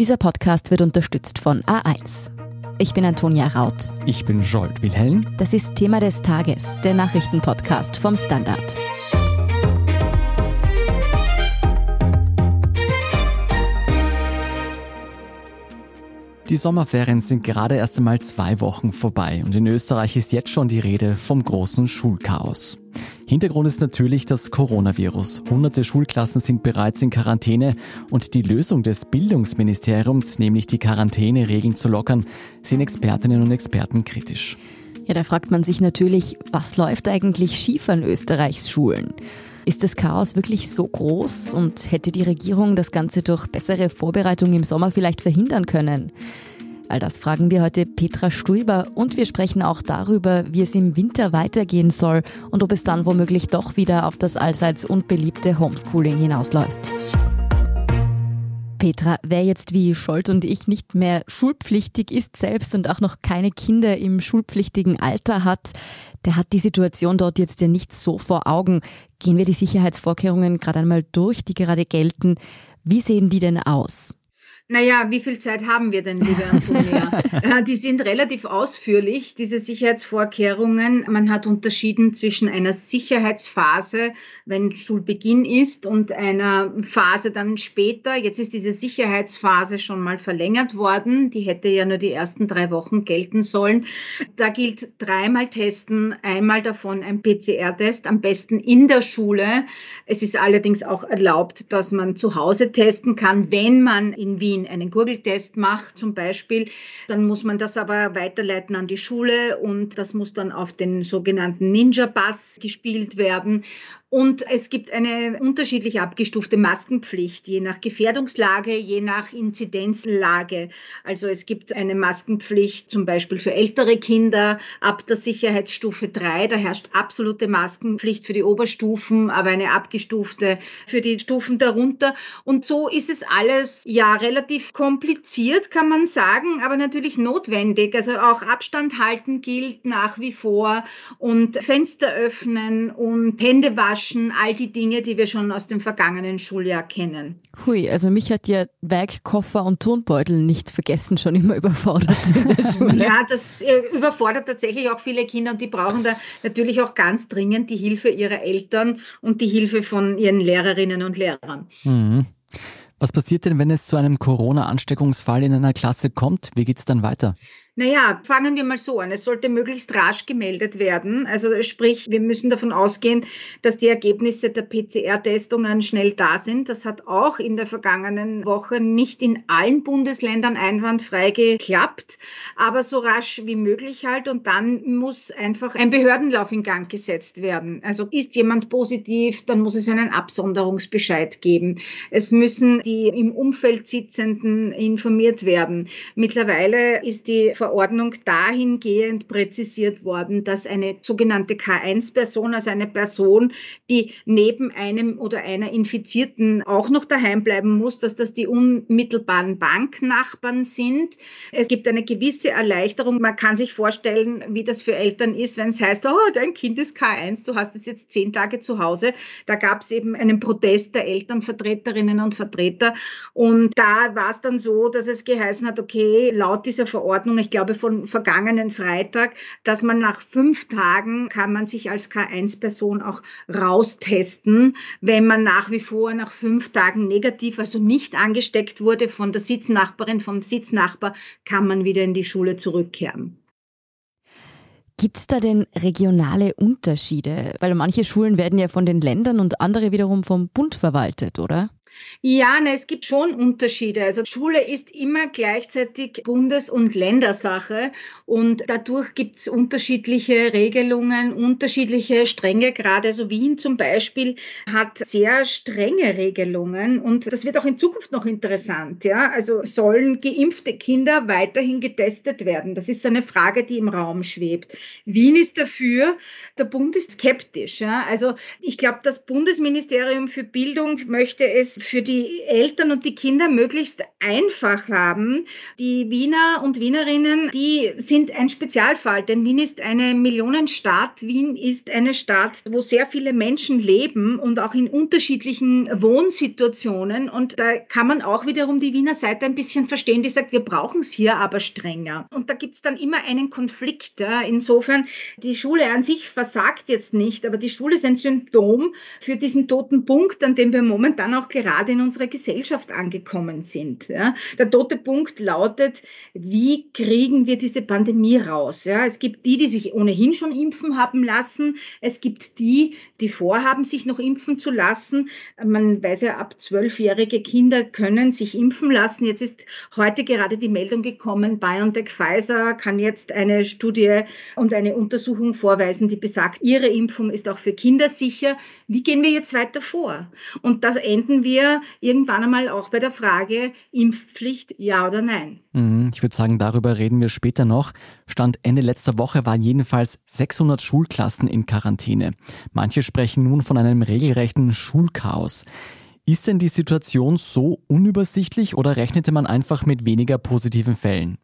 Dieser Podcast wird unterstützt von A1. Ich bin Antonia Raut. Ich bin Jolt Wilhelm. Das ist Thema des Tages, der Nachrichtenpodcast vom Standard. Die Sommerferien sind gerade erst einmal zwei Wochen vorbei und in Österreich ist jetzt schon die Rede vom großen Schulchaos. Hintergrund ist natürlich das Coronavirus. Hunderte Schulklassen sind bereits in Quarantäne und die Lösung des Bildungsministeriums, nämlich die Quarantäneregeln zu lockern, sehen Expertinnen und Experten kritisch. Ja, da fragt man sich natürlich, was läuft eigentlich schief an Österreichs Schulen? Ist das Chaos wirklich so groß und hätte die Regierung das Ganze durch bessere Vorbereitung im Sommer vielleicht verhindern können? All das fragen wir heute Petra Stuiber und wir sprechen auch darüber, wie es im Winter weitergehen soll und ob es dann womöglich doch wieder auf das allseits unbeliebte Homeschooling hinausläuft. Petra, wer jetzt wie Scholt und ich nicht mehr schulpflichtig ist selbst und auch noch keine Kinder im schulpflichtigen Alter hat, der hat die Situation dort jetzt ja nicht so vor Augen. Gehen wir die Sicherheitsvorkehrungen gerade einmal durch, die gerade gelten. Wie sehen die denn aus? Naja, wie viel Zeit haben wir denn, liebe Antonia? Äh, die sind relativ ausführlich, diese Sicherheitsvorkehrungen. Man hat unterschieden zwischen einer Sicherheitsphase, wenn Schulbeginn ist, und einer Phase dann später. Jetzt ist diese Sicherheitsphase schon mal verlängert worden. Die hätte ja nur die ersten drei Wochen gelten sollen. Da gilt dreimal testen, einmal davon ein PCR-Test, am besten in der Schule. Es ist allerdings auch erlaubt, dass man zu Hause testen kann, wenn man in Wien Wien einen Gurgeltest macht zum Beispiel, dann muss man das aber weiterleiten an die Schule und das muss dann auf den sogenannten Ninja-Pass gespielt werden. Und es gibt eine unterschiedlich abgestufte Maskenpflicht, je nach Gefährdungslage, je nach Inzidenzlage. Also es gibt eine Maskenpflicht zum Beispiel für ältere Kinder ab der Sicherheitsstufe 3. Da herrscht absolute Maskenpflicht für die Oberstufen, aber eine abgestufte für die Stufen darunter. Und so ist es alles ja relativ kompliziert, kann man sagen, aber natürlich notwendig. Also auch Abstand halten gilt nach wie vor und Fenster öffnen und Hände waschen Taschen, all die Dinge, die wir schon aus dem vergangenen Schuljahr kennen. Hui, also mich hat ja Werkkoffer und Tonbeutel nicht vergessen schon immer überfordert in der Schule. ja, das äh, überfordert tatsächlich auch viele Kinder und die brauchen da natürlich auch ganz dringend die Hilfe ihrer Eltern und die Hilfe von ihren Lehrerinnen und Lehrern. Mhm. Was passiert denn, wenn es zu einem Corona-Ansteckungsfall in einer Klasse kommt? Wie geht es dann weiter? Naja, fangen wir mal so an. Es sollte möglichst rasch gemeldet werden. Also sprich, wir müssen davon ausgehen, dass die Ergebnisse der PCR-Testungen schnell da sind. Das hat auch in der vergangenen Woche nicht in allen Bundesländern einwandfrei geklappt, aber so rasch wie möglich halt. Und dann muss einfach ein Behördenlauf in Gang gesetzt werden. Also ist jemand positiv, dann muss es einen Absonderungsbescheid geben. Es müssen die im Umfeld Sitzenden informiert werden. Mittlerweile ist die Verordnung dahingehend präzisiert worden, dass eine sogenannte K1-Person, also eine Person, die neben einem oder einer Infizierten auch noch daheim bleiben muss, dass das die unmittelbaren Banknachbarn sind. Es gibt eine gewisse Erleichterung. Man kann sich vorstellen, wie das für Eltern ist, wenn es heißt, oh, dein Kind ist K1, du hast es jetzt zehn Tage zu Hause. Da gab es eben einen Protest der Elternvertreterinnen und Vertreter. Und da war es dann so, dass es geheißen hat, okay, laut dieser Verordnung, ich glaube von vergangenen Freitag, dass man nach fünf Tagen kann man sich als K1-Person auch raustesten, wenn man nach wie vor nach fünf Tagen negativ, also nicht angesteckt wurde von der Sitznachbarin, vom Sitznachbar, kann man wieder in die Schule zurückkehren. Gibt es da denn regionale Unterschiede? Weil manche Schulen werden ja von den Ländern und andere wiederum vom Bund verwaltet, oder? Ja, ne, es gibt schon Unterschiede. Also Schule ist immer gleichzeitig Bundes- und Ländersache und dadurch gibt es unterschiedliche Regelungen, unterschiedliche Strenge. Gerade so Wien zum Beispiel hat sehr strenge Regelungen und das wird auch in Zukunft noch interessant. Ja, also sollen geimpfte Kinder weiterhin getestet werden? Das ist so eine Frage, die im Raum schwebt. Wien ist dafür, der Bund ist skeptisch. Ja, also ich glaube, das Bundesministerium für Bildung möchte es für die Eltern und die Kinder möglichst einfach haben. Die Wiener und Wienerinnen, die sind ein Spezialfall, denn Wien ist eine Millionenstadt. Wien ist eine Stadt, wo sehr viele Menschen leben und auch in unterschiedlichen Wohnsituationen. Und da kann man auch wiederum die Wiener Seite ein bisschen verstehen, die sagt, wir brauchen es hier aber strenger. Und da gibt es dann immer einen Konflikt. Ja. Insofern, die Schule an sich versagt jetzt nicht, aber die Schule ist ein Symptom für diesen toten Punkt, an dem wir momentan auch gerade in unserer Gesellschaft angekommen sind. Ja. Der tote Punkt lautet, wie kriegen wir diese Pandemie raus? Ja. Es gibt die, die sich ohnehin schon impfen haben lassen. Es gibt die, die vorhaben, sich noch impfen zu lassen. Man weiß ja, ab zwölfjährige Kinder können sich impfen lassen. Jetzt ist heute gerade die Meldung gekommen, BioNTech Pfizer kann jetzt eine Studie und eine Untersuchung vorweisen, die besagt, ihre Impfung ist auch für Kinder sicher. Wie gehen wir jetzt weiter vor? Und das enden wir irgendwann einmal auch bei der Frage, Impfpflicht, ja oder nein. Mhm, ich würde sagen, darüber reden wir später noch. Stand Ende letzter Woche waren jedenfalls 600 Schulklassen in Quarantäne. Manche sprechen nun von einem regelrechten Schulchaos. Ist denn die Situation so unübersichtlich oder rechnete man einfach mit weniger positiven Fällen?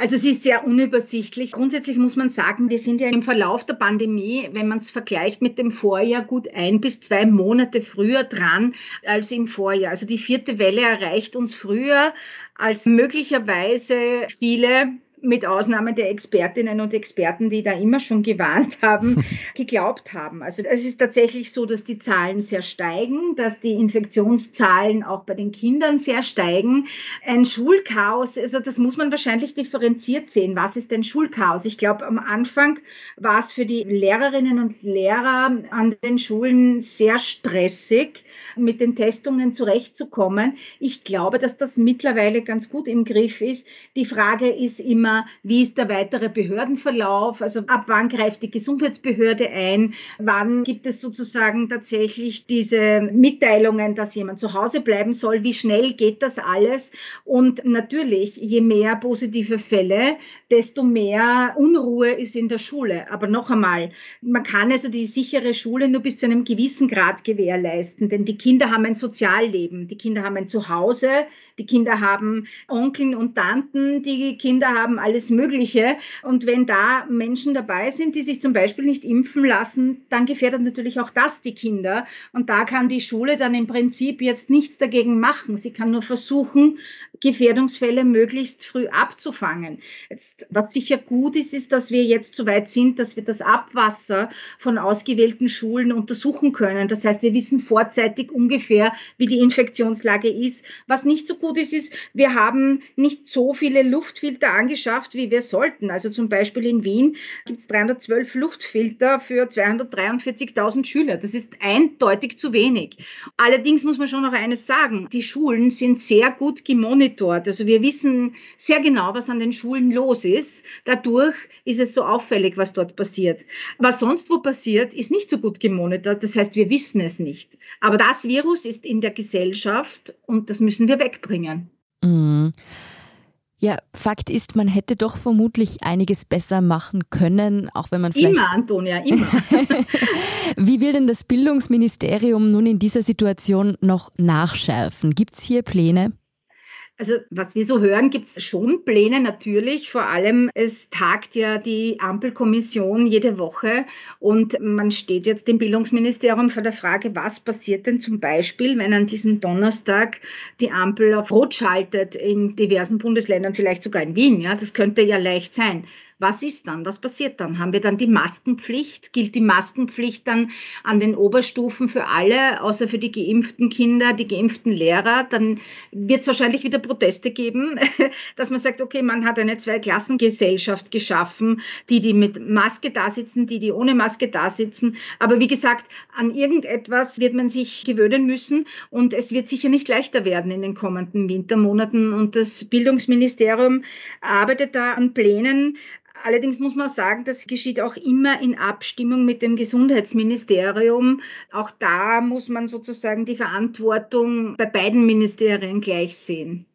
Also es ist sehr unübersichtlich. Grundsätzlich muss man sagen, wir sind ja im Verlauf der Pandemie, wenn man es vergleicht mit dem Vorjahr, gut ein bis zwei Monate früher dran als im Vorjahr. Also die vierte Welle erreicht uns früher als möglicherweise viele mit Ausnahme der Expertinnen und Experten, die da immer schon gewarnt haben, geglaubt haben. Also es ist tatsächlich so, dass die Zahlen sehr steigen, dass die Infektionszahlen auch bei den Kindern sehr steigen. Ein Schulchaos, also das muss man wahrscheinlich differenziert sehen. Was ist denn Schulchaos? Ich glaube, am Anfang war es für die Lehrerinnen und Lehrer an den Schulen sehr stressig, mit den Testungen zurechtzukommen. Ich glaube, dass das mittlerweile ganz gut im Griff ist. Die Frage ist immer, Thema, wie ist der weitere Behördenverlauf, also ab wann greift die Gesundheitsbehörde ein, wann gibt es sozusagen tatsächlich diese Mitteilungen, dass jemand zu Hause bleiben soll, wie schnell geht das alles? Und natürlich, je mehr positive Fälle, desto mehr Unruhe ist in der Schule. Aber noch einmal, man kann also die sichere Schule nur bis zu einem gewissen Grad gewährleisten, denn die Kinder haben ein Sozialleben, die Kinder haben ein Zuhause, die Kinder haben Onkeln und Tanten, die Kinder haben alles Mögliche. Und wenn da Menschen dabei sind, die sich zum Beispiel nicht impfen lassen, dann gefährdet natürlich auch das die Kinder. Und da kann die Schule dann im Prinzip jetzt nichts dagegen machen. Sie kann nur versuchen, Gefährdungsfälle möglichst früh abzufangen. Jetzt, was sicher gut ist, ist, dass wir jetzt so weit sind, dass wir das Abwasser von ausgewählten Schulen untersuchen können. Das heißt, wir wissen vorzeitig ungefähr, wie die Infektionslage ist. Was nicht so gut ist, ist, wir haben nicht so viele Luftfilter angeschaut, geschafft, wie wir sollten. Also zum Beispiel in Wien gibt es 312 Luftfilter für 243.000 Schüler. Das ist eindeutig zu wenig. Allerdings muss man schon noch eines sagen. Die Schulen sind sehr gut gemonitort. Also wir wissen sehr genau, was an den Schulen los ist. Dadurch ist es so auffällig, was dort passiert. Was sonst wo passiert, ist nicht so gut gemonitort. Das heißt, wir wissen es nicht. Aber das Virus ist in der Gesellschaft und das müssen wir wegbringen. Mhm. Ja, Fakt ist, man hätte doch vermutlich einiges besser machen können, auch wenn man vielleicht. Immer, Antonia, immer. Wie will denn das Bildungsministerium nun in dieser Situation noch nachschärfen? Gibt es hier Pläne? Also was wir so hören, gibt es schon Pläne natürlich. Vor allem, es tagt ja die Ampelkommission jede Woche und man steht jetzt im Bildungsministerium vor der Frage, was passiert denn zum Beispiel, wenn an diesem Donnerstag die Ampel auf Rot schaltet in diversen Bundesländern, vielleicht sogar in Wien. Ja, das könnte ja leicht sein. Was ist dann? Was passiert dann? Haben wir dann die Maskenpflicht? Gilt die Maskenpflicht dann an den Oberstufen für alle, außer für die geimpften Kinder, die geimpften Lehrer? Dann wird es wahrscheinlich wieder Proteste geben, dass man sagt, okay, man hat eine Zweiklassengesellschaft geschaffen, die, die mit Maske da sitzen, die, die ohne Maske da sitzen. Aber wie gesagt, an irgendetwas wird man sich gewöhnen müssen und es wird sicher nicht leichter werden in den kommenden Wintermonaten. Und das Bildungsministerium arbeitet da an Plänen, Allerdings muss man sagen, das geschieht auch immer in Abstimmung mit dem Gesundheitsministerium. Auch da muss man sozusagen die Verantwortung bei beiden Ministerien gleich sehen.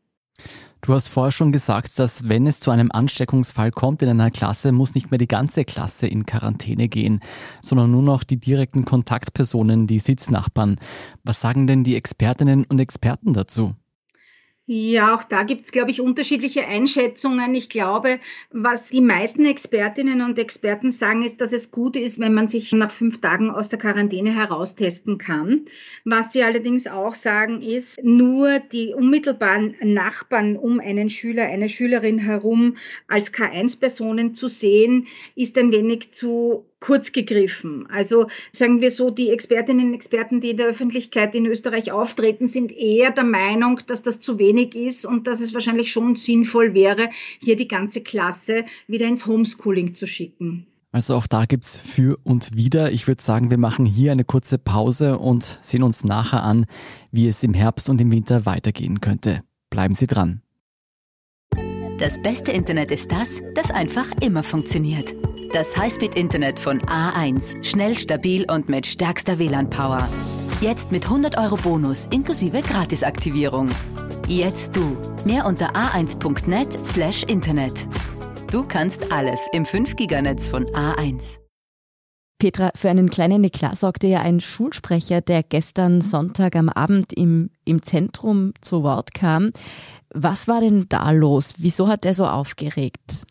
Du hast vorher schon gesagt, dass wenn es zu einem Ansteckungsfall kommt in einer Klasse, muss nicht mehr die ganze Klasse in Quarantäne gehen, sondern nur noch die direkten Kontaktpersonen, die Sitznachbarn. Was sagen denn die Expertinnen und Experten dazu? Ja, auch da gibt es, glaube ich, unterschiedliche Einschätzungen. Ich glaube, was die meisten Expertinnen und Experten sagen, ist, dass es gut ist, wenn man sich nach fünf Tagen aus der Quarantäne heraustesten kann. Was sie allerdings auch sagen, ist, nur die unmittelbaren Nachbarn um einen Schüler, eine Schülerin herum als K1-Personen zu sehen, ist ein wenig zu kurz gegriffen. Also sagen wir so, die Expertinnen und Experten, die in der Öffentlichkeit in Österreich auftreten, sind eher der Meinung, dass das zu wenig ist und dass es wahrscheinlich schon sinnvoll wäre, hier die ganze Klasse wieder ins Homeschooling zu schicken. Also auch da gibt's für und wieder. Ich würde sagen, wir machen hier eine kurze Pause und sehen uns nachher an, wie es im Herbst und im Winter weitergehen könnte. Bleiben Sie dran. Das beste Internet ist das, das einfach immer funktioniert. Das Highspeed-Internet von A1. Schnell, stabil und mit stärkster WLAN-Power. Jetzt mit 100 Euro Bonus inklusive Gratisaktivierung. Jetzt du. Mehr unter a1.net slash Internet. Du kannst alles im 5-Giganetz von A1. Petra, für einen kleinen Eklat sorgte ja ein Schulsprecher, der gestern Sonntag am Abend im, im Zentrum zu Wort kam. Was war denn da los? Wieso hat er so aufgeregt?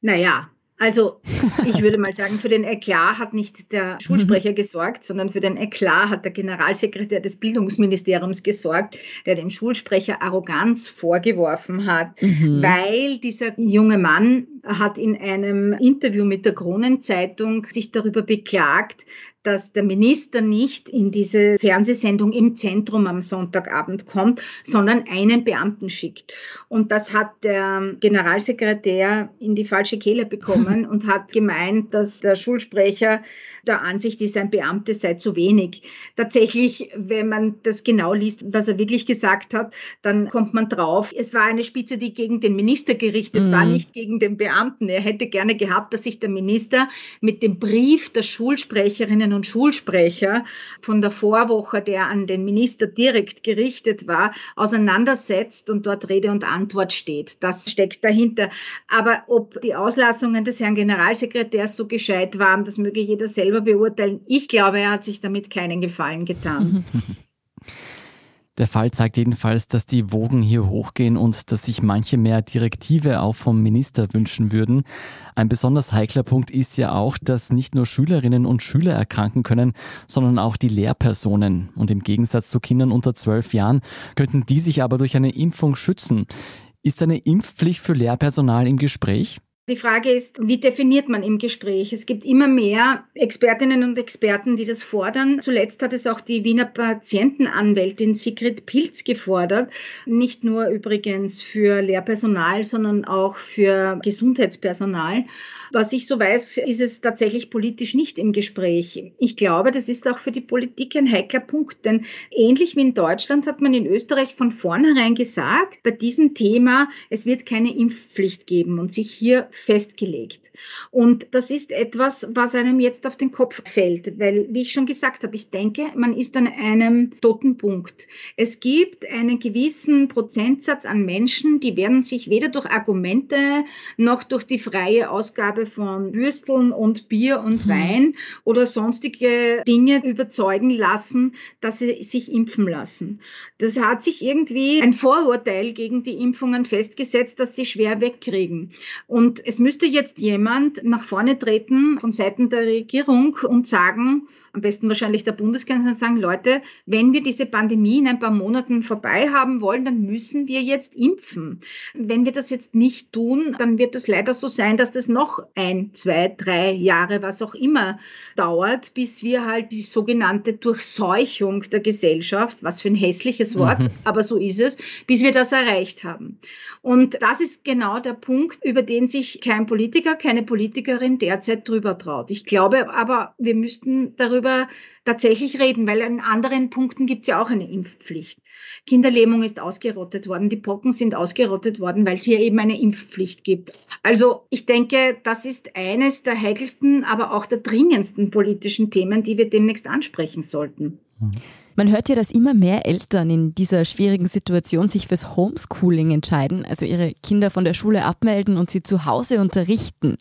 Naja, also ich würde mal sagen, für den Eklat hat nicht der Schulsprecher mhm. gesorgt, sondern für den Eklat hat der Generalsekretär des Bildungsministeriums gesorgt, der dem Schulsprecher Arroganz vorgeworfen hat, mhm. weil dieser junge Mann hat in einem Interview mit der Kronenzeitung sich darüber beklagt, dass der Minister nicht in diese Fernsehsendung im Zentrum am Sonntagabend kommt, sondern einen Beamten schickt. Und das hat der Generalsekretär in die falsche Kehle bekommen und hat gemeint, dass der Schulsprecher der Ansicht ist, ein Beamter sei zu wenig. Tatsächlich, wenn man das genau liest, was er wirklich gesagt hat, dann kommt man drauf, es war eine Spitze, die gegen den Minister gerichtet mhm. war, nicht gegen den Beamten. Er hätte gerne gehabt, dass sich der Minister mit dem Brief der Schulsprecherinnen und Schulsprecher von der Vorwoche, der an den Minister direkt gerichtet war, auseinandersetzt und dort Rede und Antwort steht. Das steckt dahinter. Aber ob die Auslassungen des Herrn Generalsekretärs so gescheit waren, das möge jeder selber beurteilen. Ich glaube, er hat sich damit keinen Gefallen getan. Der Fall zeigt jedenfalls, dass die Wogen hier hochgehen und dass sich manche mehr Direktive auch vom Minister wünschen würden. Ein besonders heikler Punkt ist ja auch, dass nicht nur Schülerinnen und Schüler erkranken können, sondern auch die Lehrpersonen. Und im Gegensatz zu Kindern unter zwölf Jahren könnten die sich aber durch eine Impfung schützen. Ist eine Impfpflicht für Lehrpersonal im Gespräch? Die Frage ist, wie definiert man im Gespräch? Es gibt immer mehr Expertinnen und Experten, die das fordern. Zuletzt hat es auch die Wiener Patientenanwältin Sigrid Pilz gefordert. Nicht nur übrigens für Lehrpersonal, sondern auch für Gesundheitspersonal. Was ich so weiß, ist es tatsächlich politisch nicht im Gespräch. Ich glaube, das ist auch für die Politik ein heikler Punkt, denn ähnlich wie in Deutschland hat man in Österreich von vornherein gesagt, bei diesem Thema, es wird keine Impfpflicht geben und sich hier festgelegt. Und das ist etwas, was einem jetzt auf den Kopf fällt, weil, wie ich schon gesagt habe, ich denke, man ist an einem toten Punkt. Es gibt einen gewissen Prozentsatz an Menschen, die werden sich weder durch Argumente noch durch die freie Ausgabe von Würsteln und Bier und mhm. Wein oder sonstige Dinge überzeugen lassen, dass sie sich impfen lassen. Das hat sich irgendwie ein Vorurteil gegen die Impfungen festgesetzt, dass sie schwer wegkriegen. Und es müsste jetzt jemand nach vorne treten von Seiten der Regierung und sagen, am besten wahrscheinlich der Bundeskanzler sagen, Leute, wenn wir diese Pandemie in ein paar Monaten vorbei haben wollen, dann müssen wir jetzt impfen. Wenn wir das jetzt nicht tun, dann wird es leider so sein, dass das noch ein, zwei, drei Jahre, was auch immer dauert, bis wir halt die sogenannte Durchseuchung der Gesellschaft, was für ein hässliches Wort, mhm. aber so ist es, bis wir das erreicht haben. Und das ist genau der Punkt, über den sich kein Politiker, keine Politikerin derzeit drüber traut. Ich glaube aber, wir müssten darüber darüber tatsächlich reden, weil an anderen Punkten gibt es ja auch eine Impfpflicht. Kinderlähmung ist ausgerottet worden, die Pocken sind ausgerottet worden, weil es hier eben eine Impfpflicht gibt. Also ich denke, das ist eines der heikelsten, aber auch der dringendsten politischen Themen, die wir demnächst ansprechen sollten. Man hört ja, dass immer mehr Eltern in dieser schwierigen Situation sich fürs Homeschooling entscheiden, also ihre Kinder von der Schule abmelden und sie zu Hause unterrichten.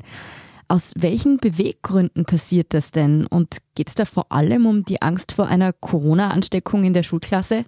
Aus welchen Beweggründen passiert das denn? Und geht es da vor allem um die Angst vor einer Corona-Ansteckung in der Schulklasse?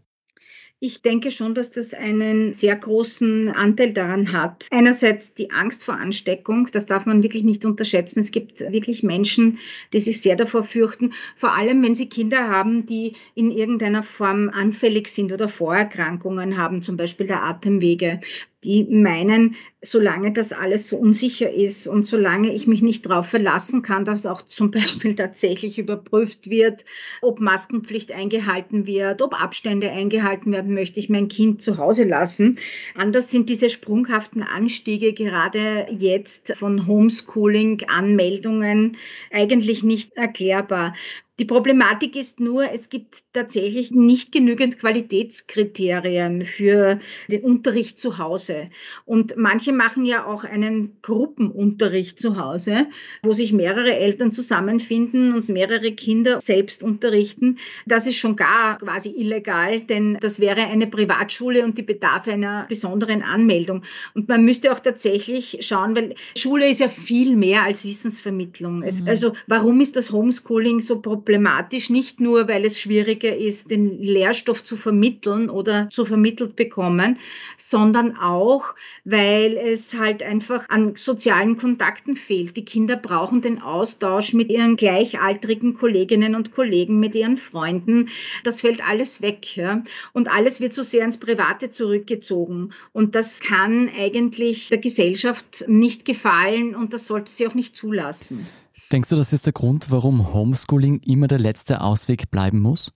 Ich denke schon, dass das einen sehr großen Anteil daran hat. Einerseits die Angst vor Ansteckung, das darf man wirklich nicht unterschätzen. Es gibt wirklich Menschen, die sich sehr davor fürchten, vor allem wenn sie Kinder haben, die in irgendeiner Form anfällig sind oder Vorerkrankungen haben, zum Beispiel der Atemwege die meinen, solange das alles so unsicher ist und solange ich mich nicht darauf verlassen kann, dass auch zum Beispiel tatsächlich überprüft wird, ob Maskenpflicht eingehalten wird, ob Abstände eingehalten werden, möchte ich mein Kind zu Hause lassen. Anders sind diese sprunghaften Anstiege gerade jetzt von Homeschooling-Anmeldungen eigentlich nicht erklärbar. Die Problematik ist nur, es gibt tatsächlich nicht genügend Qualitätskriterien für den Unterricht zu Hause. Und manche machen ja auch einen Gruppenunterricht zu Hause, wo sich mehrere Eltern zusammenfinden und mehrere Kinder selbst unterrichten. Das ist schon gar quasi illegal, denn das wäre eine Privatschule und die bedarf einer besonderen Anmeldung. Und man müsste auch tatsächlich schauen, weil Schule ist ja viel mehr als Wissensvermittlung. Es, mhm. also warum ist das Homeschooling so problematisch? Problematisch, nicht nur, weil es schwieriger ist, den Lehrstoff zu vermitteln oder zu vermittelt bekommen, sondern auch, weil es halt einfach an sozialen Kontakten fehlt. Die Kinder brauchen den Austausch mit ihren gleichaltrigen Kolleginnen und Kollegen, mit ihren Freunden. Das fällt alles weg. Ja? Und alles wird so sehr ins Private zurückgezogen. Und das kann eigentlich der Gesellschaft nicht gefallen und das sollte sie auch nicht zulassen. Denkst du, das ist der Grund, warum Homeschooling immer der letzte Ausweg bleiben muss?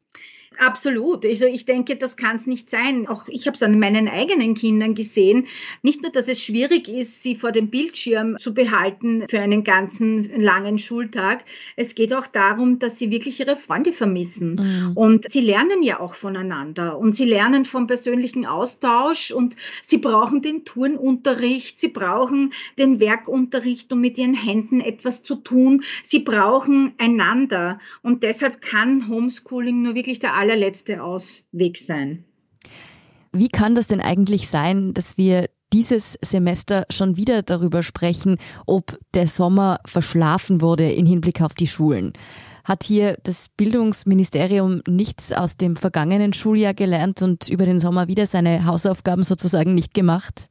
Absolut. Also ich denke, das kann es nicht sein. Auch ich habe es an meinen eigenen Kindern gesehen. Nicht nur, dass es schwierig ist, sie vor dem Bildschirm zu behalten für einen ganzen langen Schultag. Es geht auch darum, dass sie wirklich ihre Freunde vermissen. Mhm. Und sie lernen ja auch voneinander und sie lernen vom persönlichen Austausch und sie brauchen den Turnunterricht, sie brauchen den Werkunterricht, um mit ihren Händen etwas zu tun. Sie brauchen einander. Und deshalb kann Homeschooling nur wirklich der allerletzte Ausweg sein. Wie kann das denn eigentlich sein, dass wir dieses Semester schon wieder darüber sprechen, ob der Sommer verschlafen wurde in Hinblick auf die Schulen? Hat hier das Bildungsministerium nichts aus dem vergangenen Schuljahr gelernt und über den Sommer wieder seine Hausaufgaben sozusagen nicht gemacht?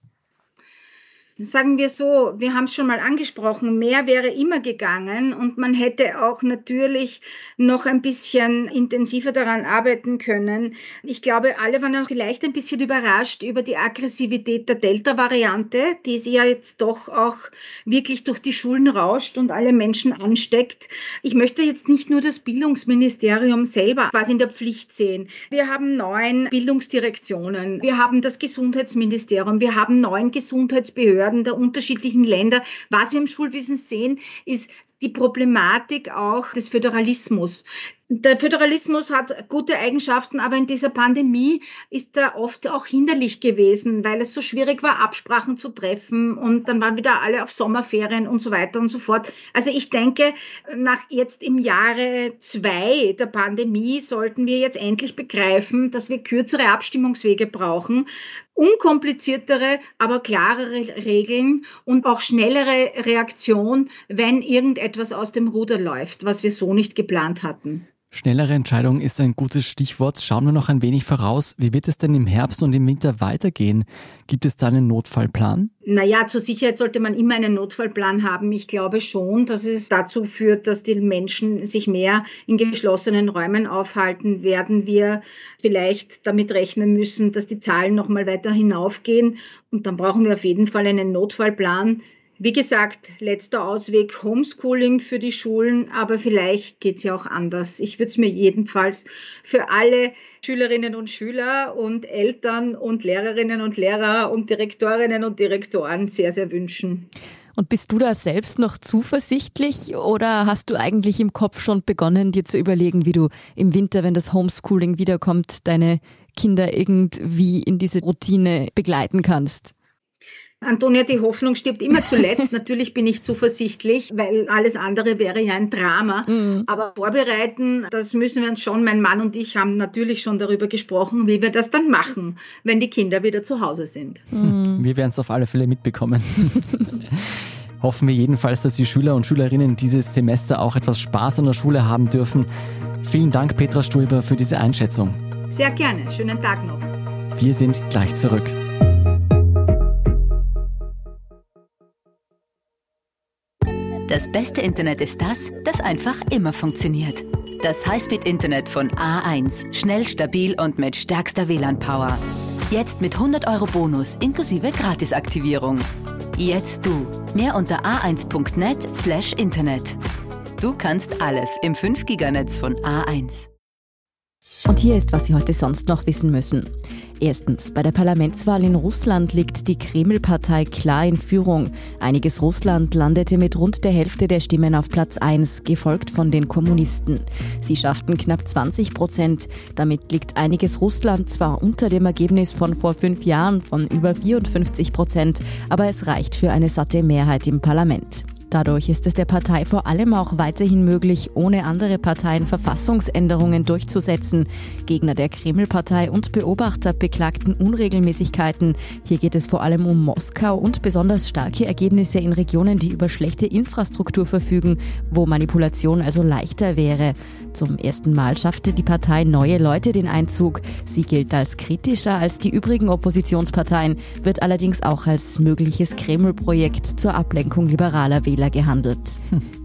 Sagen wir so, wir haben es schon mal angesprochen, mehr wäre immer gegangen und man hätte auch natürlich noch ein bisschen intensiver daran arbeiten können. Ich glaube, alle waren auch vielleicht ein bisschen überrascht über die Aggressivität der Delta-Variante, die sie ja jetzt doch auch wirklich durch die Schulen rauscht und alle Menschen ansteckt. Ich möchte jetzt nicht nur das Bildungsministerium selber quasi in der Pflicht sehen. Wir haben neun Bildungsdirektionen, wir haben das Gesundheitsministerium, wir haben neun Gesundheitsbehörden, Behörden der unterschiedlichen Länder. Was wir im Schulwesen sehen, ist die Problematik auch des Föderalismus. Der Föderalismus hat gute Eigenschaften, aber in dieser Pandemie ist er oft auch hinderlich gewesen, weil es so schwierig war, Absprachen zu treffen und dann waren wieder alle auf Sommerferien und so weiter und so fort. Also ich denke, nach jetzt im Jahre zwei der Pandemie sollten wir jetzt endlich begreifen, dass wir kürzere Abstimmungswege brauchen, unkompliziertere, aber klarere Regeln und auch schnellere Reaktion, wenn irgendetwas aus dem Ruder läuft, was wir so nicht geplant hatten. Schnellere Entscheidung ist ein gutes Stichwort. Schauen wir noch ein wenig voraus. Wie wird es denn im Herbst und im Winter weitergehen? Gibt es da einen Notfallplan? Naja, zur Sicherheit sollte man immer einen Notfallplan haben. Ich glaube schon, dass es dazu führt, dass die Menschen sich mehr in geschlossenen Räumen aufhalten, werden wir vielleicht damit rechnen müssen, dass die Zahlen noch mal weiter hinaufgehen. Und dann brauchen wir auf jeden Fall einen Notfallplan wie gesagt, letzter Ausweg Homeschooling für die Schulen, aber vielleicht geht es ja auch anders. Ich würde es mir jedenfalls für alle Schülerinnen und Schüler und Eltern und Lehrerinnen und Lehrer und Direktorinnen und Direktoren sehr, sehr wünschen. Und bist du da selbst noch zuversichtlich oder hast du eigentlich im Kopf schon begonnen, dir zu überlegen, wie du im Winter, wenn das Homeschooling wiederkommt, deine Kinder irgendwie in diese Routine begleiten kannst? Antonia, die Hoffnung stirbt immer zuletzt. Natürlich bin ich zuversichtlich, weil alles andere wäre ja ein Drama. Mhm. Aber vorbereiten, das müssen wir uns schon. Mein Mann und ich haben natürlich schon darüber gesprochen, wie wir das dann machen, wenn die Kinder wieder zu Hause sind. Mhm. Wir werden es auf alle Fälle mitbekommen. Hoffen wir jedenfalls, dass die Schüler und Schülerinnen dieses Semester auch etwas Spaß an der Schule haben dürfen. Vielen Dank, Petra Stulber, für diese Einschätzung. Sehr gerne. Schönen Tag noch. Wir sind gleich zurück. Das beste Internet ist das, das einfach immer funktioniert. Das Highspeed-Internet von A1. Schnell, stabil und mit stärkster WLAN-Power. Jetzt mit 100 Euro Bonus inklusive Gratisaktivierung. Jetzt du. Mehr unter a1.net slash Internet. Du kannst alles im 5-Giganetz von A1. Und hier ist, was Sie heute sonst noch wissen müssen. Erstens, bei der Parlamentswahl in Russland liegt die Kreml-Partei klar in Führung. Einiges Russland landete mit rund der Hälfte der Stimmen auf Platz 1, gefolgt von den Kommunisten. Sie schafften knapp 20 Prozent. Damit liegt einiges Russland zwar unter dem Ergebnis von vor fünf Jahren von über 54 Prozent, aber es reicht für eine satte Mehrheit im Parlament. Dadurch ist es der Partei vor allem auch weiterhin möglich, ohne andere Parteien Verfassungsänderungen durchzusetzen. Gegner der Kreml-Partei und Beobachter beklagten Unregelmäßigkeiten. Hier geht es vor allem um Moskau und besonders starke Ergebnisse in Regionen, die über schlechte Infrastruktur verfügen, wo Manipulation also leichter wäre. Zum ersten Mal schaffte die Partei neue Leute den Einzug. Sie gilt als kritischer als die übrigen Oppositionsparteien, wird allerdings auch als mögliches Kreml-Projekt zur Ablenkung liberaler Wähler Fehler gehandelt.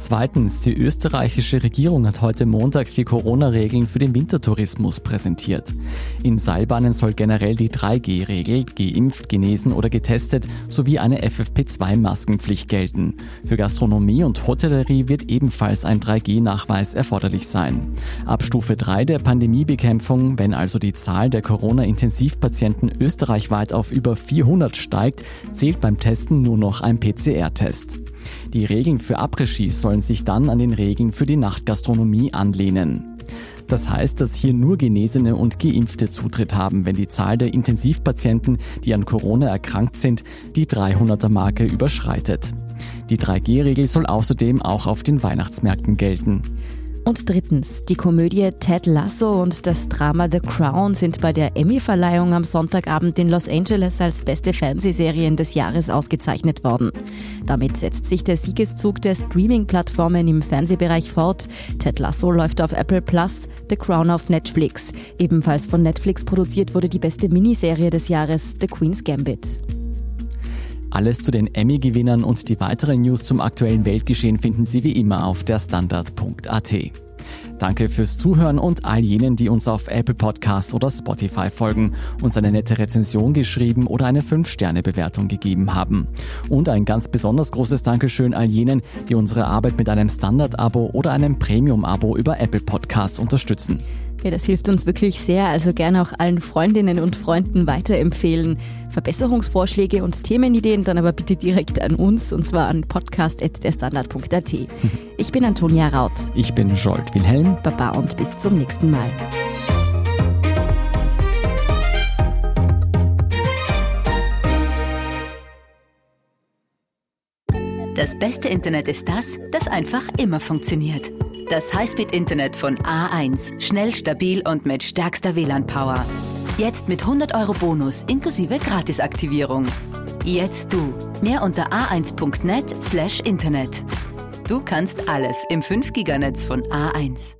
Zweitens, die österreichische Regierung hat heute Montag die Corona-Regeln für den Wintertourismus präsentiert. In Seilbahnen soll generell die 3G-Regel, geimpft, genesen oder getestet, sowie eine FFP2-Maskenpflicht gelten. Für Gastronomie und Hotellerie wird ebenfalls ein 3G-Nachweis erforderlich sein. Ab Stufe 3 der Pandemiebekämpfung, wenn also die Zahl der Corona-Intensivpatienten österreichweit auf über 400 steigt, zählt beim Testen nur noch ein PCR-Test. Die Regeln für après sollen sich dann an den Regeln für die Nachtgastronomie anlehnen. Das heißt, dass hier nur Genesene und Geimpfte Zutritt haben, wenn die Zahl der Intensivpatienten, die an Corona erkrankt sind, die 300er Marke überschreitet. Die 3G-Regel soll außerdem auch auf den Weihnachtsmärkten gelten. Und drittens, die Komödie Ted Lasso und das Drama The Crown sind bei der Emmy-Verleihung am Sonntagabend in Los Angeles als beste Fernsehserien des Jahres ausgezeichnet worden. Damit setzt sich der Siegeszug der Streaming-Plattformen im Fernsehbereich fort. Ted Lasso läuft auf Apple Plus, The Crown auf Netflix. Ebenfalls von Netflix produziert wurde die beste Miniserie des Jahres, The Queen's Gambit. Alles zu den Emmy-Gewinnern und die weiteren News zum aktuellen Weltgeschehen finden Sie wie immer auf der Standard.at. Danke fürs Zuhören und all jenen, die uns auf Apple Podcasts oder Spotify folgen, uns eine nette Rezension geschrieben oder eine 5-Sterne-Bewertung gegeben haben. Und ein ganz besonders großes Dankeschön all jenen, die unsere Arbeit mit einem Standard-Abo oder einem Premium-Abo über Apple Podcasts unterstützen. Ja, das hilft uns wirklich sehr. Also gerne auch allen Freundinnen und Freunden weiterempfehlen. Verbesserungsvorschläge und Themenideen dann aber bitte direkt an uns und zwar an podcast.derstandard.at. Ich bin Antonia Raut. Ich bin Jolt Wilhelm. Baba und bis zum nächsten Mal. Das beste Internet ist das, das einfach immer funktioniert. Das Highspeed-Internet von A1. Schnell, stabil und mit stärkster WLAN-Power. Jetzt mit 100 Euro Bonus inklusive Gratisaktivierung. Jetzt du. Mehr unter a1.net slash Internet. Du kannst alles im 5-Giganetz von A1.